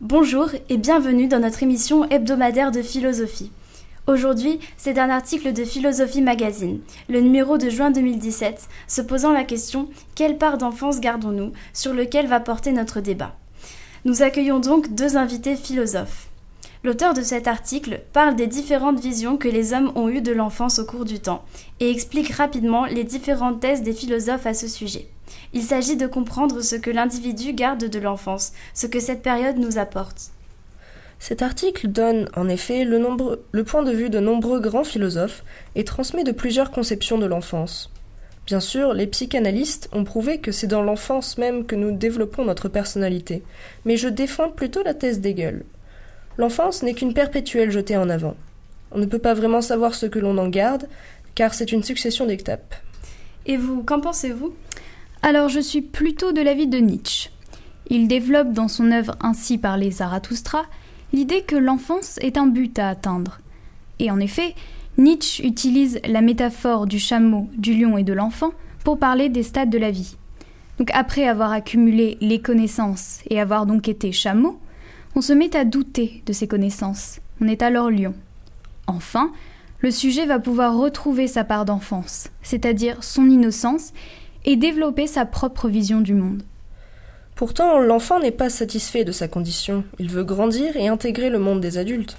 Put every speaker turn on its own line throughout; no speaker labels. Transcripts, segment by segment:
Bonjour et bienvenue dans notre émission hebdomadaire de philosophie. Aujourd'hui, c'est un article de Philosophie Magazine, le numéro de juin 2017, se posant la question Quelle part d'enfance gardons-nous? sur lequel va porter notre débat. Nous accueillons donc deux invités philosophes. L'auteur de cet article parle des différentes visions que les hommes ont eues de l'enfance au cours du temps et explique rapidement les différentes thèses des philosophes à ce sujet. Il s'agit de comprendre ce que l'individu garde de l'enfance, ce que cette période nous apporte.
Cet article donne, en effet, le, le, point de vue de nombreux grands philosophes et transmet de plusieurs conceptions de l'enfance. Bien sûr, les psychanalystes ont prouvé que c'est dans l'enfance même que nous développons notre personnalité, mais je défends plutôt la thèse d'Hegel. L'enfance n'est qu'une perpétuelle jetée en avant. On ne peut pas vraiment savoir ce que l'on en garde, car c'est une succession d'étapes.
Et vous, qu'en pensez-vous?
Alors je suis plutôt de l'avis de Nietzsche. Il développe dans son œuvre Ainsi les Zarathustra l'idée que l'enfance est un but à atteindre. Et en effet, Nietzsche utilise la métaphore du chameau, du lion et de l'enfant pour parler des stades de la vie. Donc après avoir accumulé les connaissances et avoir donc été chameau, on se met à douter de ses connaissances. On est alors lion. Enfin, le sujet va pouvoir retrouver sa part d'enfance, c'est-à-dire son innocence, et développer sa propre vision du monde.
Pourtant, l'enfant n'est pas satisfait de sa condition. Il veut grandir et intégrer le monde des adultes.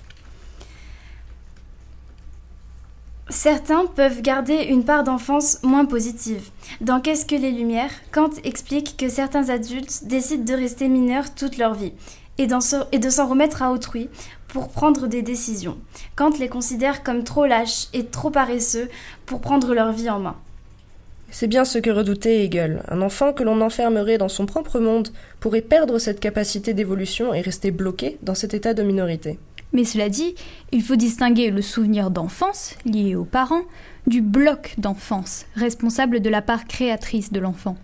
Certains peuvent garder une part d'enfance moins positive. Dans Qu'est-ce que les Lumières, Kant explique que certains adultes décident de rester mineurs toute leur vie et, de s'en remettre à autrui pour prendre des décisions. Kant les considère comme trop lâches et trop paresseux pour prendre leur vie en main.
C'est bien ce que redoutait Hegel. Un enfant que l'on enfermerait dans son propre monde pourrait perdre cette capacité d'évolution et rester bloqué dans cet état de minorité.
Mais cela dit, il faut distinguer le souvenir d'enfance, lié aux parents, du bloc d'enfance, responsable de la part créatrice de l'enfant.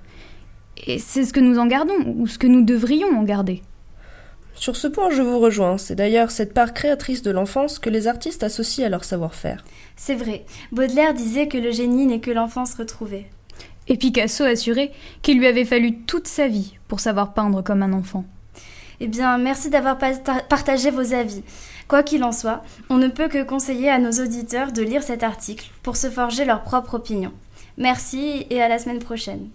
Et c'est ce que nous en gardons, ou ce que nous devrions en garder.
Sur ce point, je vous rejoins. C'est d'ailleurs cette part créatrice de l'enfance que les artistes associent à leur savoir-faire.
C'est vrai. Baudelaire disait que le génie n'est que l'enfance retrouvée.
Et Picasso assurait qu'il lui avait fallu toute sa vie pour savoir peindre comme un enfant.
Eh bien, merci d'avoir partagé vos avis. Quoi qu'il en soit, on ne peut que conseiller à nos auditeurs de lire cet article pour se forger leur propre opinion. Merci et à la semaine prochaine.